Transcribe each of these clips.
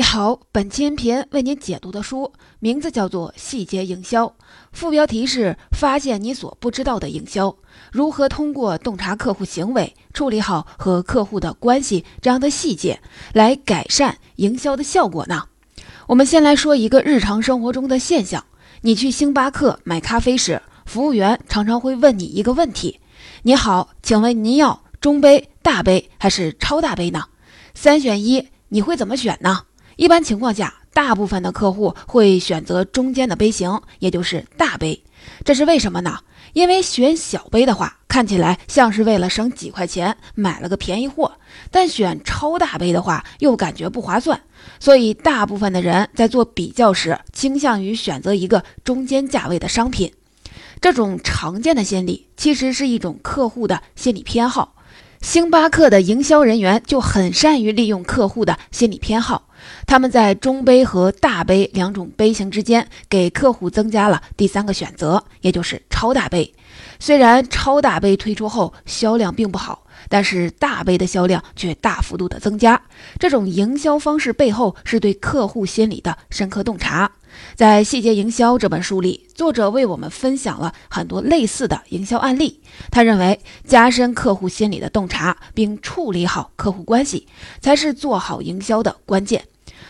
你好，本期音频为您解读的书名字叫做《细节营销》，副标题是“发现你所不知道的营销”，如何通过洞察客户行为，处理好和客户的关系这样的细节，来改善营销的效果呢？我们先来说一个日常生活中的现象：你去星巴克买咖啡时，服务员常常会问你一个问题：“你好，请问您要中杯、大杯还是超大杯呢？三选一，你会怎么选呢？”一般情况下，大部分的客户会选择中间的杯型，也就是大杯。这是为什么呢？因为选小杯的话，看起来像是为了省几块钱买了个便宜货；但选超大杯的话，又感觉不划算。所以，大部分的人在做比较时，倾向于选择一个中间价位的商品。这种常见的心理，其实是一种客户的心理偏好。星巴克的营销人员就很善于利用客户的心理偏好。他们在中杯和大杯两种杯型之间，给客户增加了第三个选择，也就是超大杯。虽然超大杯推出后销量并不好，但是大杯的销量却大幅度的增加。这种营销方式背后是对客户心理的深刻洞察。在《细节营销》这本书里，作者为我们分享了很多类似的营销案例。他认为，加深客户心理的洞察，并处理好客户关系，才是做好营销的关键。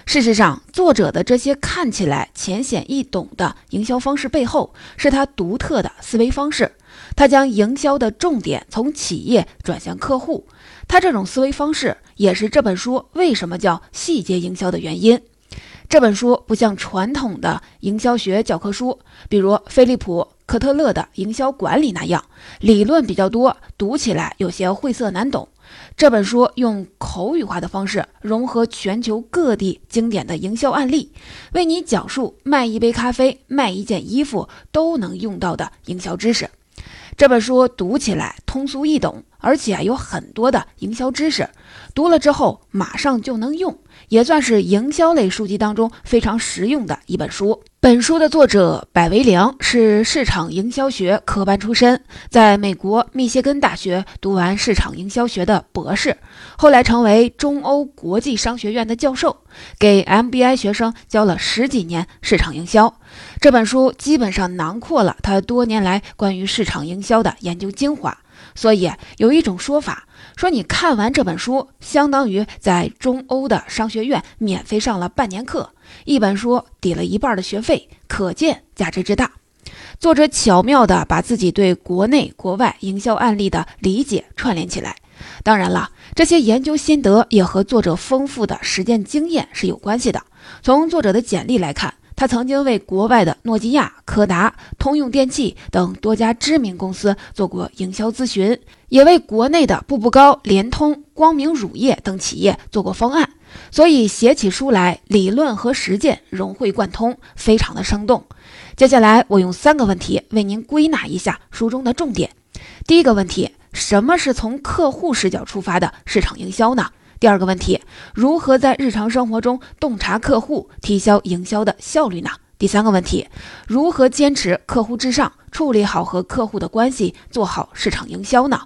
事实上，作者的这些看起来浅显易懂的营销方式背后，是他独特的思维方式。他将营销的重点从企业转向客户。他这种思维方式，也是这本书为什么叫细节营销的原因。这本书不像传统的营销学教科书，比如菲利普·科特勒的营销管理那样，理论比较多，读起来有些晦涩难懂。这本书用口语化的方式，融合全球各地经典的营销案例，为你讲述卖一杯咖啡、卖一件衣服都能用到的营销知识。这本书读起来通俗易懂，而且有很多的营销知识，读了之后马上就能用。也算是营销类书籍当中非常实用的一本书。本书的作者百维良是市场营销学科班出身，在美国密歇根大学读完市场营销学的博士，后来成为中欧国际商学院的教授，给 MBA 学生教了十几年市场营销。这本书基本上囊括了他多年来关于市场营销的研究精华。所以有一种说法说，你看完这本书，相当于在中欧的商学院免费上了半年课，一本书抵了一半的学费，可见价值之大。作者巧妙地把自己对国内国外营销案例的理解串联起来。当然了，这些研究心得也和作者丰富的实践经验是有关系的。从作者的简历来看。他曾经为国外的诺基亚、柯达、通用电气等多家知名公司做过营销咨询，也为国内的步步高、联通、光明乳业等企业做过方案，所以写起书来理论和实践融会贯通，非常的生动。接下来，我用三个问题为您归纳一下书中的重点。第一个问题：什么是从客户视角出发的市场营销呢？第二个问题，如何在日常生活中洞察客户，提高营销的效率呢？第三个问题，如何坚持客户至上，处理好和客户的关系，做好市场营销呢？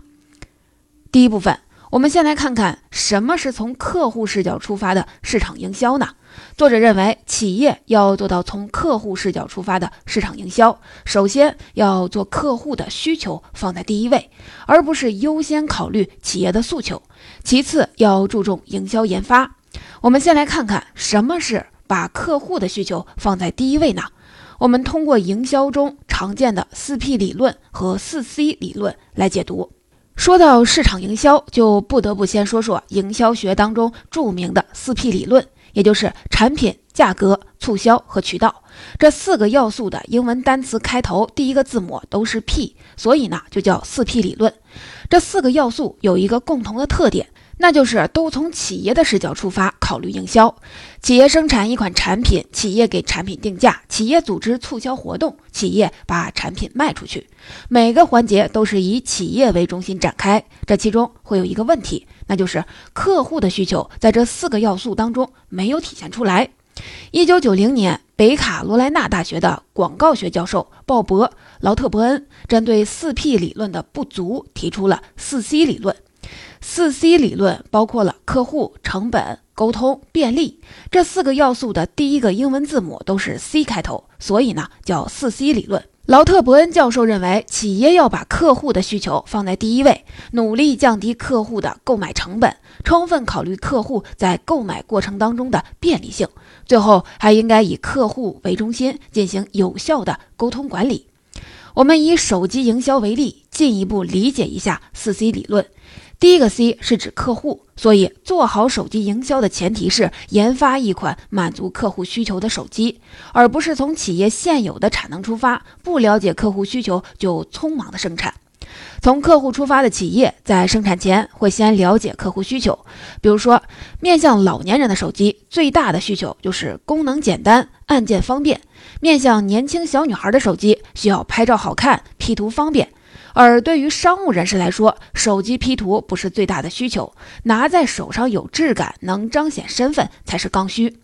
第一部分。我们先来看看什么是从客户视角出发的市场营销呢？作者认为，企业要做到从客户视角出发的市场营销，首先要做客户的需求放在第一位，而不是优先考虑企业的诉求。其次，要注重营销研发。我们先来看看什么是把客户的需求放在第一位呢？我们通过营销中常见的四 P 理论和四 C 理论来解读。说到市场营销，就不得不先说说营销学当中著名的四 P 理论，也就是产品、价格、促销和渠道这四个要素的英文单词开头第一个字母都是 P，所以呢就叫四 P 理论。这四个要素有一个共同的特点。那就是都从企业的视角出发考虑营销。企业生产一款产品，企业给产品定价，企业组织促销活动，企业把产品卖出去，每个环节都是以企业为中心展开。这其中会有一个问题，那就是客户的需求在这四个要素当中没有体现出来。一九九零年，北卡罗来纳大学的广告学教授鲍勃·劳特伯恩针对四 P 理论的不足，提出了四 C 理论。四 C 理论包括了客户、成本、沟通、便利这四个要素的第一个英文字母都是 C 开头，所以呢叫四 C 理论。劳特伯恩教授认为，企业要把客户的需求放在第一位，努力降低客户的购买成本，充分考虑客户在购买过程当中的便利性，最后还应该以客户为中心进行有效的沟通管理。我们以手机营销为例，进一步理解一下四 C 理论。第一个 C 是指客户，所以做好手机营销的前提是研发一款满足客户需求的手机，而不是从企业现有的产能出发，不了解客户需求就匆忙的生产。从客户出发的企业在生产前会先了解客户需求，比如说面向老年人的手机最大的需求就是功能简单、按键方便；面向年轻小女孩的手机需要拍照好看、P 图方便。而对于商务人士来说，手机 P 图不是最大的需求，拿在手上有质感、能彰显身份才是刚需。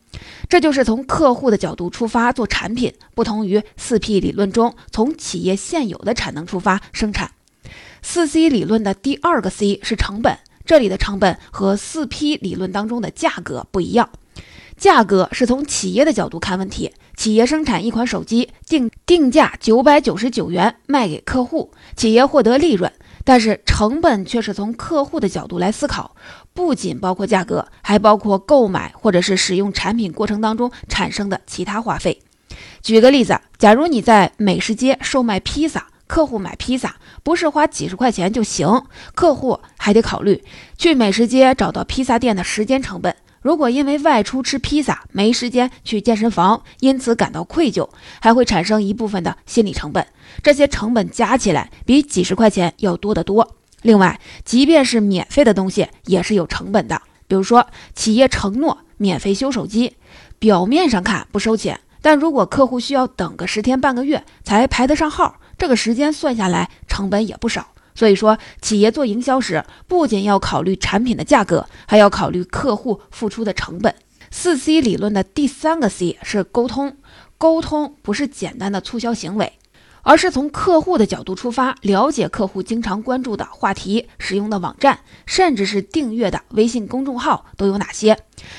这就是从客户的角度出发做产品，不同于四 P 理论中从企业现有的产能出发生产。四 C 理论的第二个 C 是成本，这里的成本和四 P 理论当中的价格不一样。价格是从企业的角度看问题，企业生产一款手机，定定价九百九十九元卖给客户，企业获得利润。但是成本却是从客户的角度来思考，不仅包括价格，还包括购买或者是使用产品过程当中产生的其他花费。举个例子，假如你在美食街售卖披萨，客户买披萨不是花几十块钱就行，客户还得考虑去美食街找到披萨店的时间成本。如果因为外出吃披萨没时间去健身房，因此感到愧疚，还会产生一部分的心理成本。这些成本加起来比几十块钱要多得多。另外，即便是免费的东西也是有成本的。比如说，企业承诺免费修手机，表面上看不收钱，但如果客户需要等个十天半个月才排得上号，这个时间算下来成本也不少。所以说，企业做营销时，不仅要考虑产品的价格，还要考虑客户付出的成本。四 C 理论的第三个 C 是沟通，沟通不是简单的促销行为，而是从客户的角度出发，了解客户经常关注的话题、使用的网站，甚至是订阅的微信公众号都有哪些，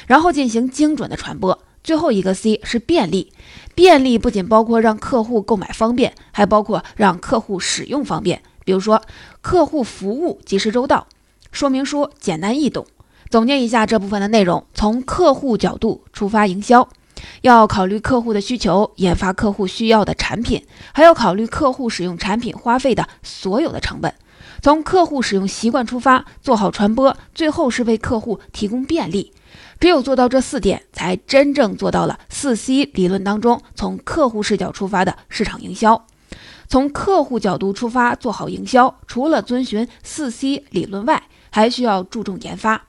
然后进行精准的传播。最后一个 C 是便利，便利不仅包括让客户购买方便，还包括让客户使用方便。比如说，客户服务及时周到，说明书简单易懂。总结一下这部分的内容：从客户角度出发营销，要考虑客户的需求，研发客户需要的产品，还要考虑客户使用产品花费的所有的成本。从客户使用习惯出发，做好传播，最后是为客户提供便利。只有做到这四点，才真正做到了四 C 理论当中从客户视角出发的市场营销。从客户角度出发做好营销，除了遵循四 C 理论外，还需要注重研发。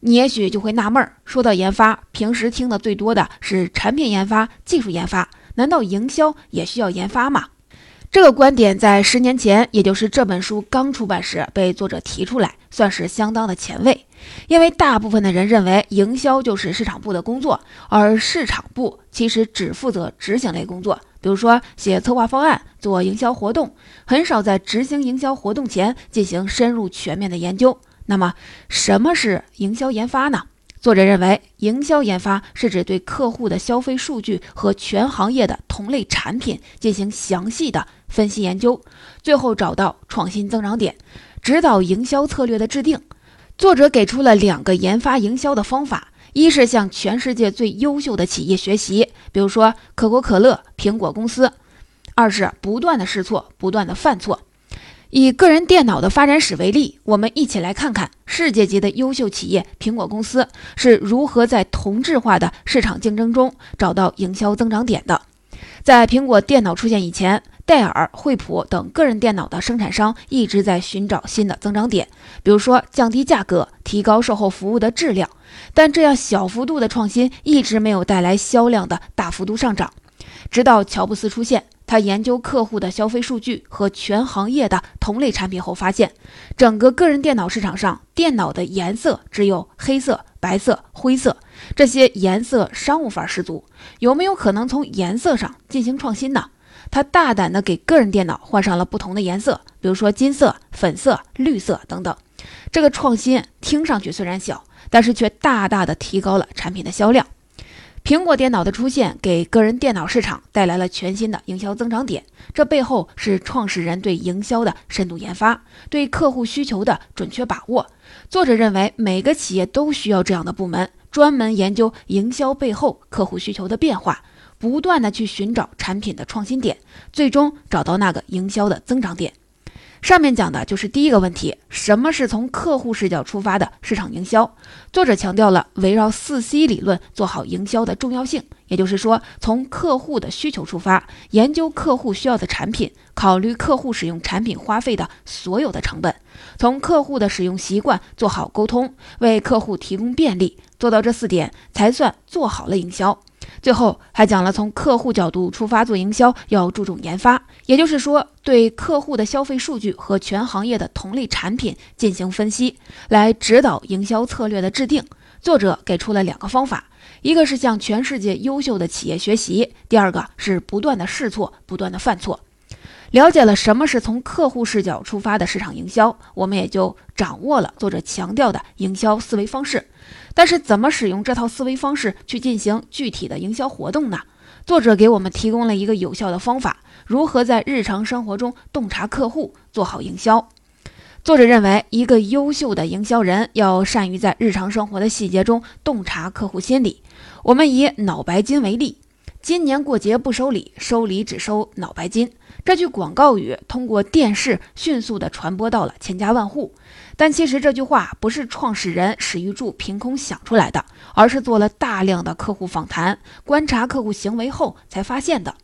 你也许就会纳闷儿，说到研发，平时听的最多的是产品研发、技术研发，难道营销也需要研发吗？这个观点在十年前，也就是这本书刚出版时被作者提出来，算是相当的前卫。因为大部分的人认为营销就是市场部的工作，而市场部其实只负责执行类工作。比如说写策划方案、做营销活动，很少在执行营销活动前进行深入全面的研究。那么，什么是营销研发呢？作者认为，营销研发是指对客户的消费数据和全行业的同类产品进行详细的分析研究，最后找到创新增长点，指导营销策略的制定。作者给出了两个研发营销的方法。一是向全世界最优秀的企业学习，比如说可口可乐、苹果公司；二是不断的试错，不断的犯错。以个人电脑的发展史为例，我们一起来看看世界级的优秀企业苹果公司是如何在同质化的市场竞争中找到营销增长点的。在苹果电脑出现以前，戴尔、惠普等个人电脑的生产商一直在寻找新的增长点，比如说降低价格、提高售后服务的质量。但这样小幅度的创新一直没有带来销量的大幅度上涨。直到乔布斯出现，他研究客户的消费数据和全行业的同类产品后，发现整个个人电脑市场上，电脑的颜色只有黑色、白色、灰色，这些颜色商务范儿十足。有没有可能从颜色上进行创新呢？他大胆地给个人电脑换上了不同的颜色，比如说金色、粉色、绿色等等。这个创新听上去虽然小，但是却大大的提高了产品的销量。苹果电脑的出现给个人电脑市场带来了全新的营销增长点，这背后是创始人对营销的深度研发，对客户需求的准确把握。作者认为，每个企业都需要这样的部门，专门研究营销背后客户需求的变化，不断的去寻找产品的创新点，最终找到那个营销的增长点。上面讲的就是第一个问题，什么是从客户视角出发的市场营销？作者强调了围绕四 C 理论做好营销的重要性，也就是说，从客户的需求出发，研究客户需要的产品，考虑客户使用产品花费的所有的成本，从客户的使用习惯做好沟通，为客户提供便利，做到这四点才算做好了营销。最后还讲了从客户角度出发做营销要注重研发，也就是说对客户的消费数据和全行业的同类产品进行分析，来指导营销策略的制定。作者给出了两个方法，一个是向全世界优秀的企业学习，第二个是不断的试错，不断的犯错。了解了什么是从客户视角出发的市场营销，我们也就掌握了作者强调的营销思维方式。但是，怎么使用这套思维方式去进行具体的营销活动呢？作者给我们提供了一个有效的方法：如何在日常生活中洞察客户，做好营销。作者认为，一个优秀的营销人要善于在日常生活的细节中洞察客户心理。我们以脑白金为例，今年过节不收礼，收礼只收脑白金。这句广告语通过电视迅速地传播到了千家万户，但其实这句话不是创始人史玉柱凭空想出来的，而是做了大量的客户访谈、观察客户行为后才发现的。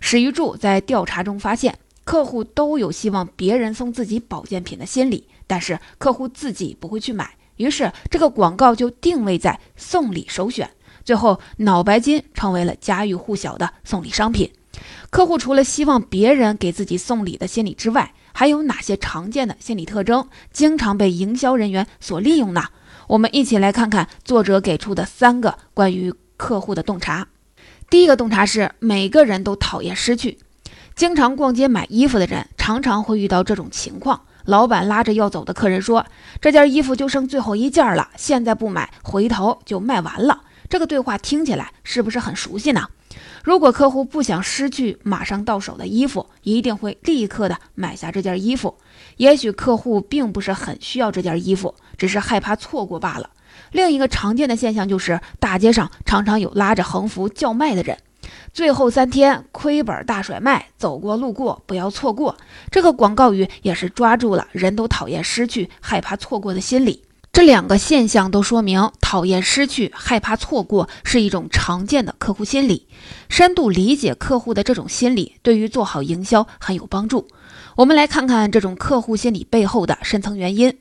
史玉柱在调查中发现，客户都有希望别人送自己保健品的心理，但是客户自己不会去买，于是这个广告就定位在送礼首选，最后脑白金成为了家喻户晓的送礼商品。客户除了希望别人给自己送礼的心理之外，还有哪些常见的心理特征经常被营销人员所利用呢？我们一起来看看作者给出的三个关于客户的洞察。第一个洞察是每个人都讨厌失去。经常逛街买衣服的人常常会遇到这种情况：老板拉着要走的客人说：“这件衣服就剩最后一件了，现在不买，回头就卖完了。”这个对话听起来是不是很熟悉呢？如果客户不想失去马上到手的衣服，一定会立刻的买下这件衣服。也许客户并不是很需要这件衣服，只是害怕错过罢了。另一个常见的现象就是，大街上常常有拉着横幅叫卖的人，最后三天亏本大甩卖，走过路过不要错过。这个广告语也是抓住了人都讨厌失去、害怕错过的心理。这两个现象都说明，讨厌失去、害怕错过是一种常见的客户心理。深度理解客户的这种心理，对于做好营销很有帮助。我们来看看这种客户心理背后的深层原因。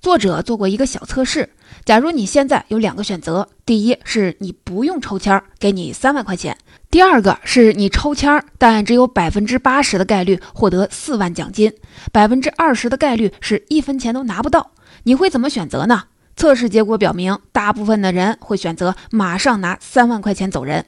作者做过一个小测试：假如你现在有两个选择，第一是你不用抽签，给你三万块钱；第二个是你抽签儿，但只有百分之八十的概率获得四万奖金，百分之二十的概率是一分钱都拿不到。你会怎么选择呢？测试结果表明，大部分的人会选择马上拿三万块钱走人。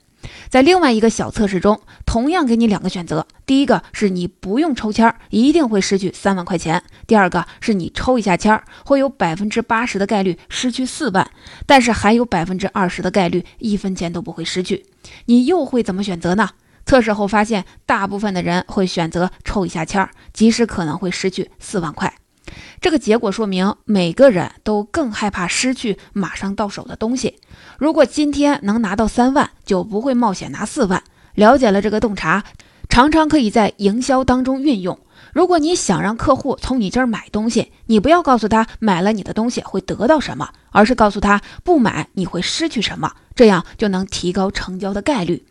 在另外一个小测试中，同样给你两个选择：第一个是你不用抽签，一定会失去三万块钱；第二个是你抽一下签儿，会有百分之八十的概率失去四万，但是还有百分之二十的概率一分钱都不会失去。你又会怎么选择呢？测试后发现，大部分的人会选择抽一下签儿，即使可能会失去四万块。这个结果说明，每个人都更害怕失去马上到手的东西。如果今天能拿到三万，就不会冒险拿四万。了解了这个洞察，常常可以在营销当中运用。如果你想让客户从你这儿买东西，你不要告诉他买了你的东西会得到什么，而是告诉他不买你会失去什么，这样就能提高成交的概率。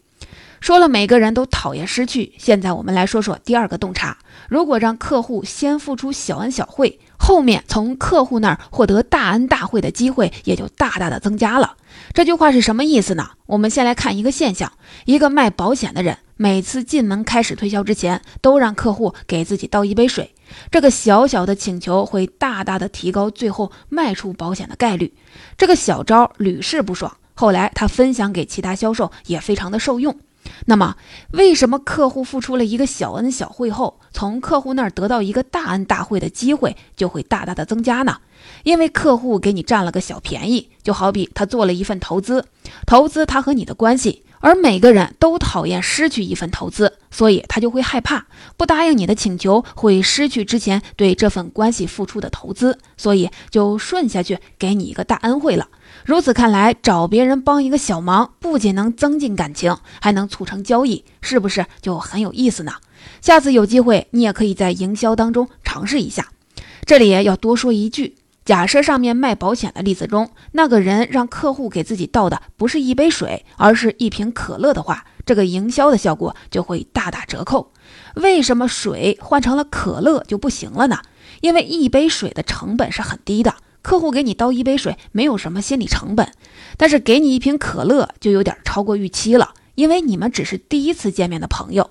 说了每个人都讨厌失去，现在我们来说说第二个洞察。如果让客户先付出小恩小惠，后面从客户那儿获得大恩大惠的机会也就大大的增加了。这句话是什么意思呢？我们先来看一个现象：一个卖保险的人，每次进门开始推销之前，都让客户给自己倒一杯水。这个小小的请求会大大的提高最后卖出保险的概率。这个小招屡试不爽，后来他分享给其他销售也非常的受用。那么，为什么客户付出了一个小恩小惠后，从客户那儿得到一个大恩大惠的机会就会大大的增加呢？因为客户给你占了个小便宜，就好比他做了一份投资，投资他和你的关系。而每个人都讨厌失去一份投资，所以他就会害怕不答应你的请求，会失去之前对这份关系付出的投资，所以就顺下去给你一个大恩惠了。如此看来，找别人帮一个小忙，不仅能增进感情，还能促成交易，是不是就很有意思呢？下次有机会，你也可以在营销当中尝试一下。这里要多说一句。假设上面卖保险的例子中，那个人让客户给自己倒的不是一杯水，而是一瓶可乐的话，这个营销的效果就会大打折扣。为什么水换成了可乐就不行了呢？因为一杯水的成本是很低的，客户给你倒一杯水没有什么心理成本，但是给你一瓶可乐就有点超过预期了，因为你们只是第一次见面的朋友。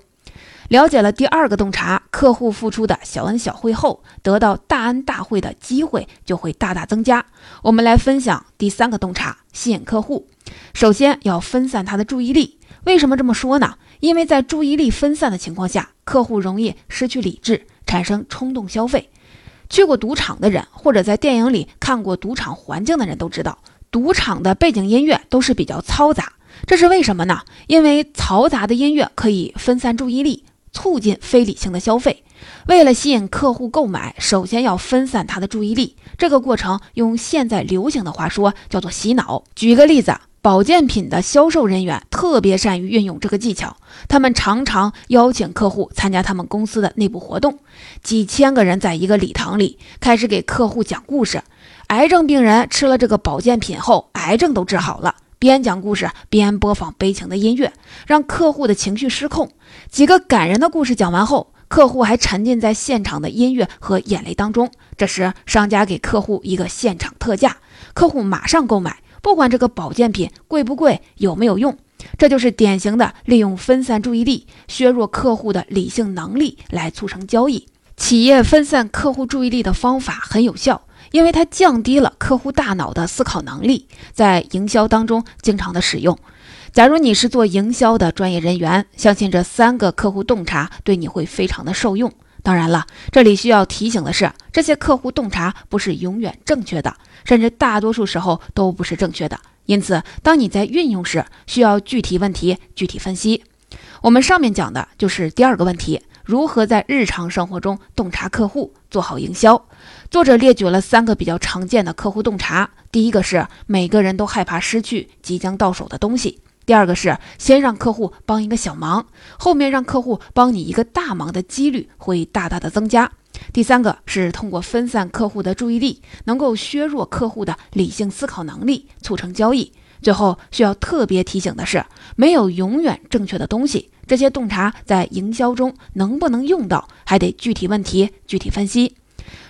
了解了第二个洞察，客户付出的小恩小惠后，得到大恩大惠的机会就会大大增加。我们来分享第三个洞察：吸引客户。首先要分散他的注意力。为什么这么说呢？因为在注意力分散的情况下，客户容易失去理智，产生冲动消费。去过赌场的人，或者在电影里看过赌场环境的人都知道，赌场的背景音乐都是比较嘈杂。这是为什么呢？因为嘈杂的音乐可以分散注意力。促进非理性的消费。为了吸引客户购买，首先要分散他的注意力。这个过程用现在流行的话说叫做洗脑。举个例子，保健品的销售人员特别善于运用这个技巧。他们常常邀请客户参加他们公司的内部活动，几千个人在一个礼堂里开始给客户讲故事。癌症病人吃了这个保健品后，癌症都治好了。边讲故事边播放悲情的音乐，让客户的情绪失控。几个感人的故事讲完后，客户还沉浸在现场的音乐和眼泪当中。这时，商家给客户一个现场特价，客户马上购买，不管这个保健品贵不贵，有没有用。这就是典型的利用分散注意力，削弱客户的理性能力来促成交易。企业分散客户注意力的方法很有效。因为它降低了客户大脑的思考能力，在营销当中经常的使用。假如你是做营销的专业人员，相信这三个客户洞察对你会非常的受用。当然了，这里需要提醒的是，这些客户洞察不是永远正确的，甚至大多数时候都不是正确的。因此，当你在运用时，需要具体问题具体分析。我们上面讲的就是第二个问题。如何在日常生活中洞察客户，做好营销？作者列举了三个比较常见的客户洞察。第一个是每个人都害怕失去即将到手的东西；第二个是先让客户帮一个小忙，后面让客户帮你一个大忙的几率会大大的增加；第三个是通过分散客户的注意力，能够削弱客户的理性思考能力，促成交易。最后需要特别提醒的是，没有永远正确的东西。这些洞察在营销中能不能用到，还得具体问题具体分析。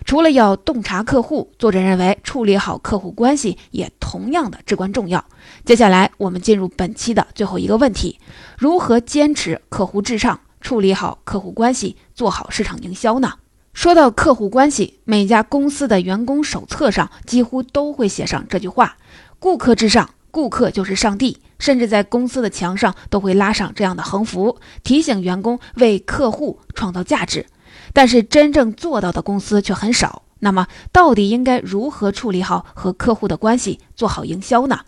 除了要洞察客户，作者认为处理好客户关系也同样的至关重要。接下来我们进入本期的最后一个问题：如何坚持客户至上，处理好客户关系，做好市场营销呢？说到客户关系，每家公司的员工手册上几乎都会写上这句话：顾客至上。顾客就是上帝，甚至在公司的墙上都会拉上这样的横幅，提醒员工为客户创造价值。但是真正做到的公司却很少。那么，到底应该如何处理好和客户的关系，做好营销呢？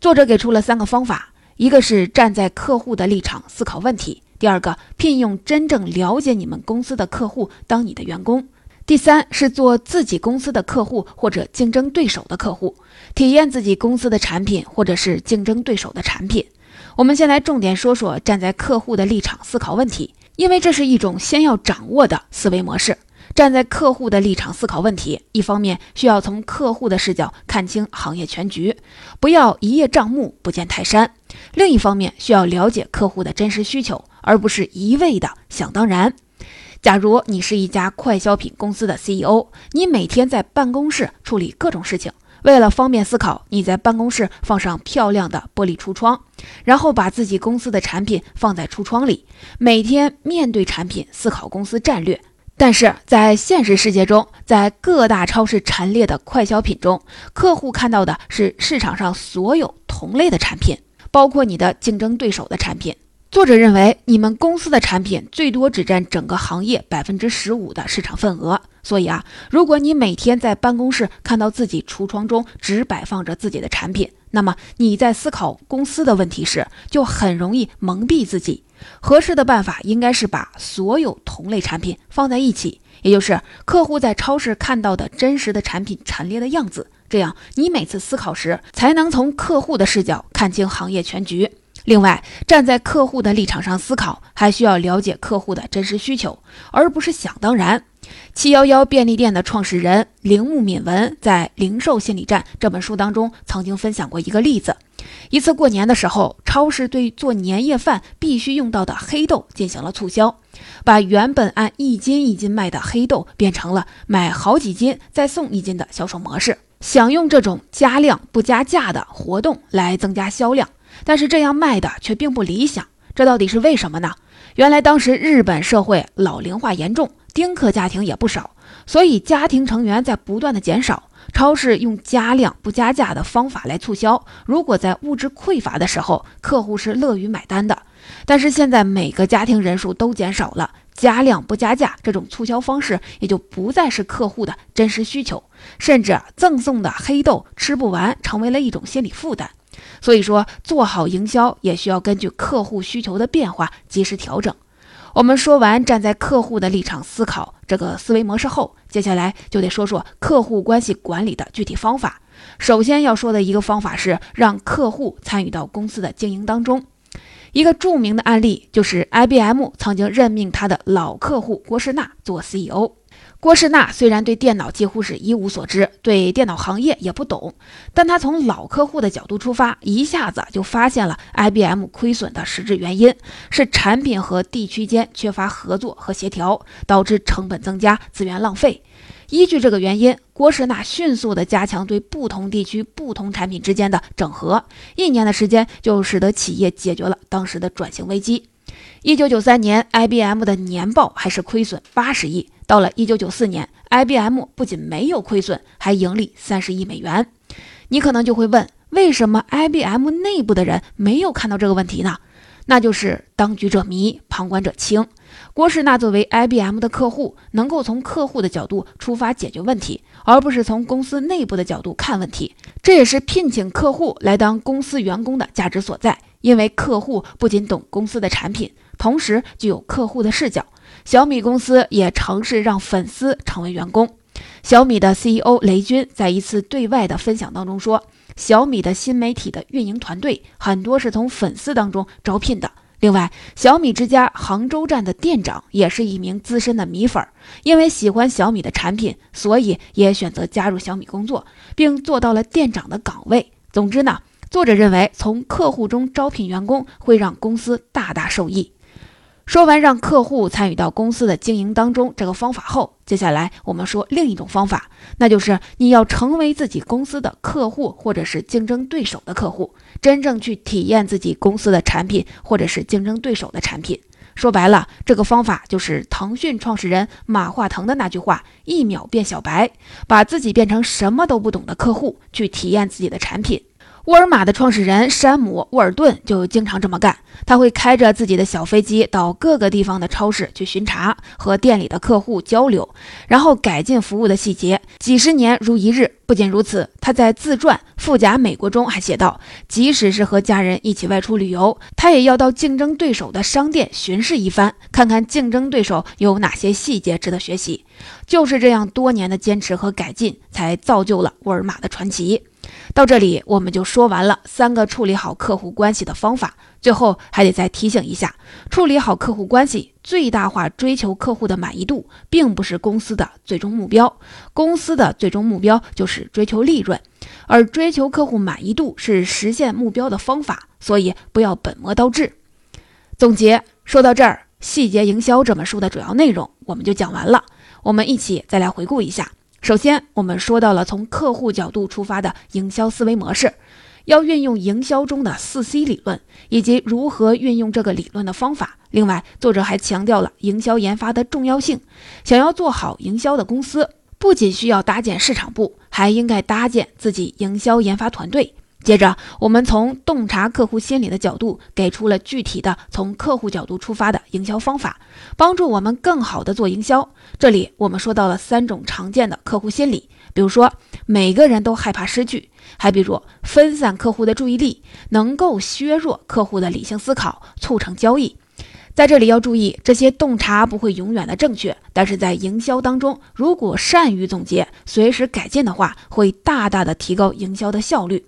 作者给出了三个方法：一个是站在客户的立场思考问题；第二个，聘用真正了解你们公司的客户当你的员工。第三是做自己公司的客户或者竞争对手的客户，体验自己公司的产品或者是竞争对手的产品。我们先来重点说说站在客户的立场思考问题，因为这是一种先要掌握的思维模式。站在客户的立场思考问题，一方面需要从客户的视角看清行业全局，不要一叶障目不见泰山；另一方面需要了解客户的真实需求，而不是一味的想当然。假如你是一家快消品公司的 CEO，你每天在办公室处理各种事情。为了方便思考，你在办公室放上漂亮的玻璃橱窗，然后把自己公司的产品放在橱窗里，每天面对产品思考公司战略。但是在现实世界中，在各大超市陈列的快消品中，客户看到的是市场上所有同类的产品，包括你的竞争对手的产品。作者认为，你们公司的产品最多只占整个行业百分之十五的市场份额。所以啊，如果你每天在办公室看到自己橱窗中只摆放着自己的产品，那么你在思考公司的问题时，就很容易蒙蔽自己。合适的办法应该是把所有同类产品放在一起，也就是客户在超市看到的真实的产品陈列的样子。这样，你每次思考时才能从客户的视角看清行业全局。另外，站在客户的立场上思考，还需要了解客户的真实需求，而不是想当然。七幺幺便利店的创始人铃木敏文在《零售心理战》这本书当中曾经分享过一个例子：一次过年的时候，超市对做年夜饭必须用到的黑豆进行了促销，把原本按一斤一斤卖的黑豆变成了买好几斤再送一斤的销售模式，想用这种加量不加价的活动来增加销量。但是这样卖的却并不理想，这到底是为什么呢？原来当时日本社会老龄化严重，丁克家庭也不少，所以家庭成员在不断的减少。超市用加量不加价的方法来促销，如果在物质匮乏的时候，客户是乐于买单的。但是现在每个家庭人数都减少了，加量不加价这种促销方式也就不再是客户的真实需求，甚至赠送的黑豆吃不完，成为了一种心理负担。所以说，做好营销也需要根据客户需求的变化及时调整。我们说完站在客户的立场思考这个思维模式后，接下来就得说说客户关系管理的具体方法。首先要说的一个方法是让客户参与到公司的经营当中。一个著名的案例就是 IBM 曾经任命他的老客户郭士纳做 CEO。郭士纳虽然对电脑几乎是一无所知，对电脑行业也不懂，但他从老客户的角度出发，一下子就发现了 IBM 亏损的实质原因是产品和地区间缺乏合作和协调，导致成本增加、资源浪费。依据这个原因，郭士纳迅速地加强对不同地区、不同产品之间的整合，一年的时间就使得企业解决了当时的转型危机。一九九三年，IBM 的年报还是亏损八十亿。到了一九九四年，IBM 不仅没有亏损，还盈利三十亿美元。你可能就会问，为什么 IBM 内部的人没有看到这个问题呢？那就是当局者迷，旁观者清。郭士纳作为 IBM 的客户，能够从客户的角度出发解决问题，而不是从公司内部的角度看问题。这也是聘请客户来当公司员工的价值所在，因为客户不仅懂公司的产品，同时具有客户的视角。小米公司也尝试让粉丝成为员工。小米的 CEO 雷军在一次对外的分享当中说：“小米的新媒体的运营团队很多是从粉丝当中招聘的。另外，小米之家杭州站的店长也是一名资深的米粉，因为喜欢小米的产品，所以也选择加入小米工作，并做到了店长的岗位。总之呢，作者认为从客户中招聘员工会让公司大大受益。”说完让客户参与到公司的经营当中这个方法后，接下来我们说另一种方法，那就是你要成为自己公司的客户或者是竞争对手的客户，真正去体验自己公司的产品或者是竞争对手的产品。说白了，这个方法就是腾讯创始人马化腾的那句话：“一秒变小白”，把自己变成什么都不懂的客户，去体验自己的产品。沃尔玛的创始人山姆·沃尔顿就经常这么干，他会开着自己的小飞机到各个地方的超市去巡查，和店里的客户交流，然后改进服务的细节。几十年如一日。不仅如此，他在自传《富甲美国》中还写道，即使是和家人一起外出旅游，他也要到竞争对手的商店巡视一番，看看竞争对手有哪些细节值得学习。就是这样多年的坚持和改进，才造就了沃尔玛的传奇。到这里，我们就说完了三个处理好客户关系的方法。最后还得再提醒一下，处理好客户关系，最大化追求客户的满意度，并不是公司的最终目标。公司的最终目标就是追求利润，而追求客户满意度是实现目标的方法。所以不要本末倒置。总结说到这儿，《细节营销》这本书的主要内容我们就讲完了。我们一起再来回顾一下。首先，我们说到了从客户角度出发的营销思维模式。要运用营销中的四 C 理论，以及如何运用这个理论的方法。另外，作者还强调了营销研发的重要性。想要做好营销的公司，不仅需要搭建市场部，还应该搭建自己营销研发团队。接着，我们从洞察客户心理的角度，给出了具体的从客户角度出发的营销方法，帮助我们更好的做营销。这里我们说到了三种常见的客户心理，比如说每个人都害怕失去，还比如分散客户的注意力，能够削弱客户的理性思考，促成交易。在这里要注意，这些洞察不会永远的正确，但是在营销当中，如果善于总结，随时改进的话，会大大的提高营销的效率。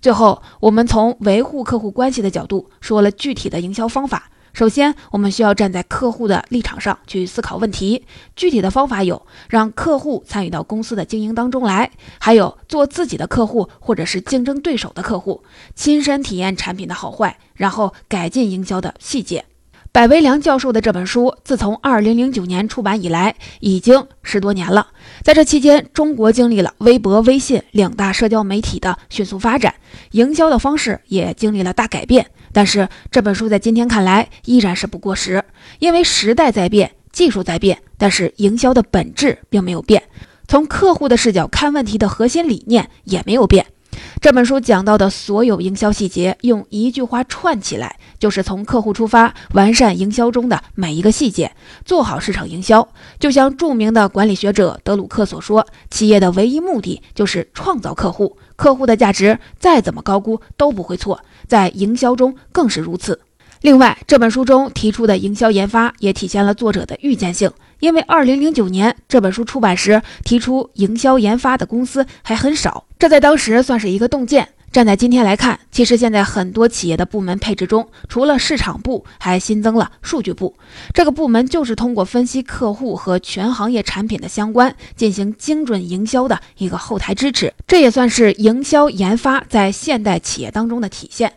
最后，我们从维护客户关系的角度说了具体的营销方法。首先，我们需要站在客户的立场上去思考问题。具体的方法有：让客户参与到公司的经营当中来，还有做自己的客户或者是竞争对手的客户，亲身体验产品的好坏，然后改进营销的细节。百维良教授的这本书，自从二零零九年出版以来，已经十多年了。在这期间，中国经历了微博、微信两大社交媒体的迅速发展，营销的方式也经历了大改变。但是这本书在今天看来依然是不过时，因为时代在变，技术在变，但是营销的本质并没有变。从客户的视角看问题的核心理念也没有变。这本书讲到的所有营销细节，用一句话串起来，就是从客户出发，完善营销中的每一个细节，做好市场营销。就像著名的管理学者德鲁克所说：“企业的唯一目的就是创造客户，客户的价值再怎么高估都不会错，在营销中更是如此。”另外，这本书中提出的营销研发也体现了作者的预见性。因为二零零九年这本书出版时，提出营销研发的公司还很少，这在当时算是一个洞见。站在今天来看，其实现在很多企业的部门配置中，除了市场部，还新增了数据部。这个部门就是通过分析客户和全行业产品的相关，进行精准营销的一个后台支持。这也算是营销研发在现代企业当中的体现。